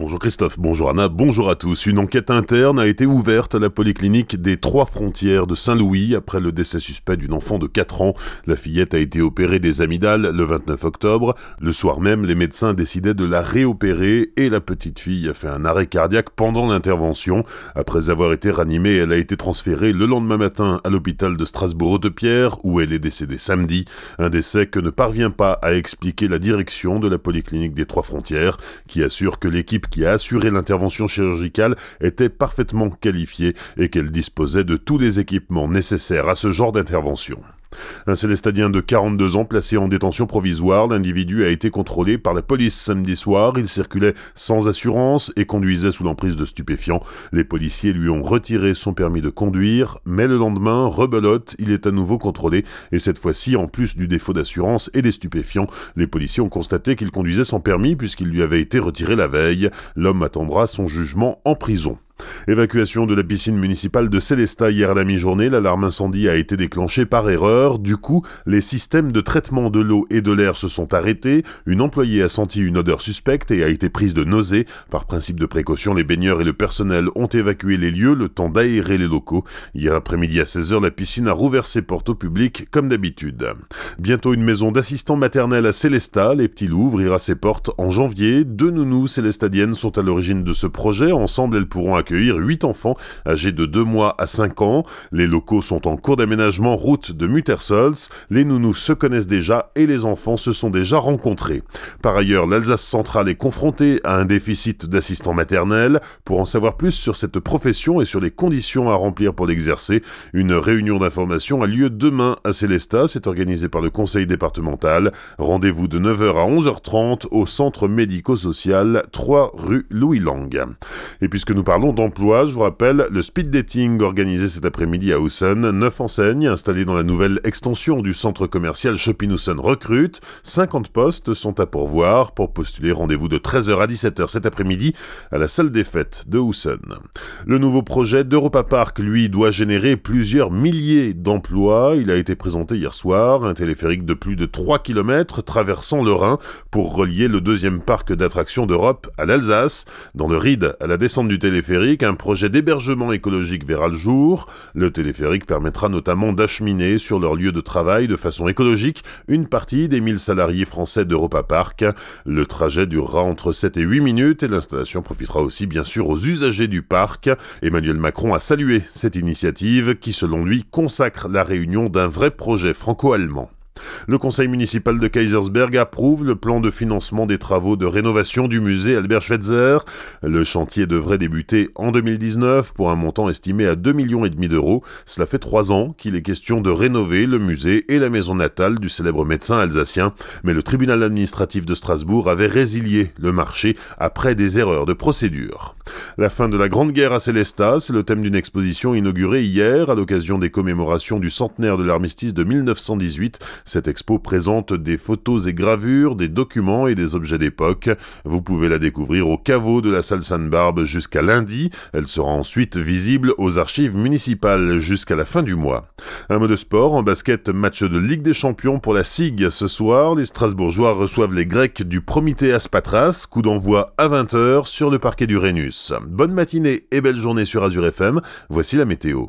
Bonjour Christophe, bonjour Anna, bonjour à tous. Une enquête interne a été ouverte à la polyclinique des Trois Frontières de Saint-Louis après le décès suspect d'une enfant de 4 ans. La fillette a été opérée des amygdales le 29 octobre. Le soir même, les médecins décidaient de la réopérer et la petite fille a fait un arrêt cardiaque pendant l'intervention. Après avoir été ranimée, elle a été transférée le lendemain matin à l'hôpital de Strasbourg-Haute-Pierre où elle est décédée samedi. Un décès que ne parvient pas à expliquer la direction de la polyclinique des Trois Frontières qui assure que l'équipe qui a assuré l'intervention chirurgicale était parfaitement qualifiée et qu'elle disposait de tous les équipements nécessaires à ce genre d'intervention. Un Célestadien de 42 ans placé en détention provisoire, l'individu a été contrôlé par la police samedi soir. Il circulait sans assurance et conduisait sous l'emprise de stupéfiants. Les policiers lui ont retiré son permis de conduire, mais le lendemain, rebelote, il est à nouveau contrôlé et cette fois-ci, en plus du défaut d'assurance et des stupéfiants, les policiers ont constaté qu'il conduisait sans permis puisqu'il lui avait été retiré la veille. L'homme attendra son jugement en prison. Évacuation de la piscine municipale de Célestat hier à la mi-journée, l'alarme incendie a été déclenchée par erreur. Du coup, les systèmes de traitement de l'eau et de l'air se sont arrêtés. Une employée a senti une odeur suspecte et a été prise de nausée. Par principe de précaution, les baigneurs et le personnel ont évacué les lieux le temps d'aérer les locaux. Hier après-midi à 16h, la piscine a rouvert ses portes au public comme d'habitude. Bientôt une maison d'assistants maternels à Célestat. Les petits loups ouvrira ses portes en janvier. Deux nounous célestadiennes sont à l'origine de ce projet. Ensemble, accueillir 8 enfants âgés de 2 mois à 5 ans. Les locaux sont en cours d'aménagement route de Muttersols. Les nounous se connaissent déjà et les enfants se sont déjà rencontrés. Par ailleurs, l'Alsace centrale est confrontée à un déficit d'assistants maternels. Pour en savoir plus sur cette profession et sur les conditions à remplir pour l'exercer, une réunion d'information a lieu demain à Célestat. C'est organisé par le conseil départemental. Rendez-vous de 9h à 11h30 au centre médico-social 3 rue Louis Lang. Et puisque nous parlons d'emploi, je vous rappelle le speed dating organisé cet après-midi à Houssen. Neuf enseignes installées dans la nouvelle extension du centre commercial Shopping Houssen recrutent. 50 postes sont à pourvoir. Pour postuler, rendez-vous de 13h à 17h cet après-midi à la salle des fêtes de Houssen. Le nouveau projet d'Europa Park, lui, doit générer plusieurs milliers d'emplois. Il a été présenté hier soir, un téléphérique de plus de 3 km traversant le Rhin pour relier le deuxième parc d'attractions d'Europe à l'Alsace. Dans le ride, à la descente du téléphérique, un projet d'hébergement écologique verra le jour. Le téléphérique permettra notamment d'acheminer sur leur lieu de travail de façon écologique une partie des 1000 salariés français d'Europa Park. Le trajet durera entre 7 et 8 minutes et l'installation profitera aussi bien sûr aux usagers du parc. Emmanuel Macron a salué cette initiative qui selon lui consacre la réunion d'un vrai projet franco-allemand. Le conseil municipal de Kaisersberg approuve le plan de financement des travaux de rénovation du musée Albert Schweitzer. Le chantier devrait débuter en 2019 pour un montant estimé à 2,5 millions d'euros. Cela fait trois ans qu'il est question de rénover le musée et la maison natale du célèbre médecin alsacien, mais le tribunal administratif de Strasbourg avait résilié le marché après des erreurs de procédure. La fin de la Grande Guerre à Célestat, c'est le thème d'une exposition inaugurée hier à l'occasion des commémorations du centenaire de l'armistice de 1918. Cette expo présente des photos et gravures, des documents et des objets d'époque. Vous pouvez la découvrir au caveau de la salle Sainte-Barbe jusqu'à lundi. Elle sera ensuite visible aux archives municipales jusqu'à la fin du mois. Un mot de sport, en basket, match de Ligue des Champions pour la SIG ce soir. Les Strasbourgeois reçoivent les Grecs du Promitheas Patras, coup d'envoi à 20h sur le parquet du Rhenus. Bonne matinée et belle journée sur Azure FM. Voici la météo.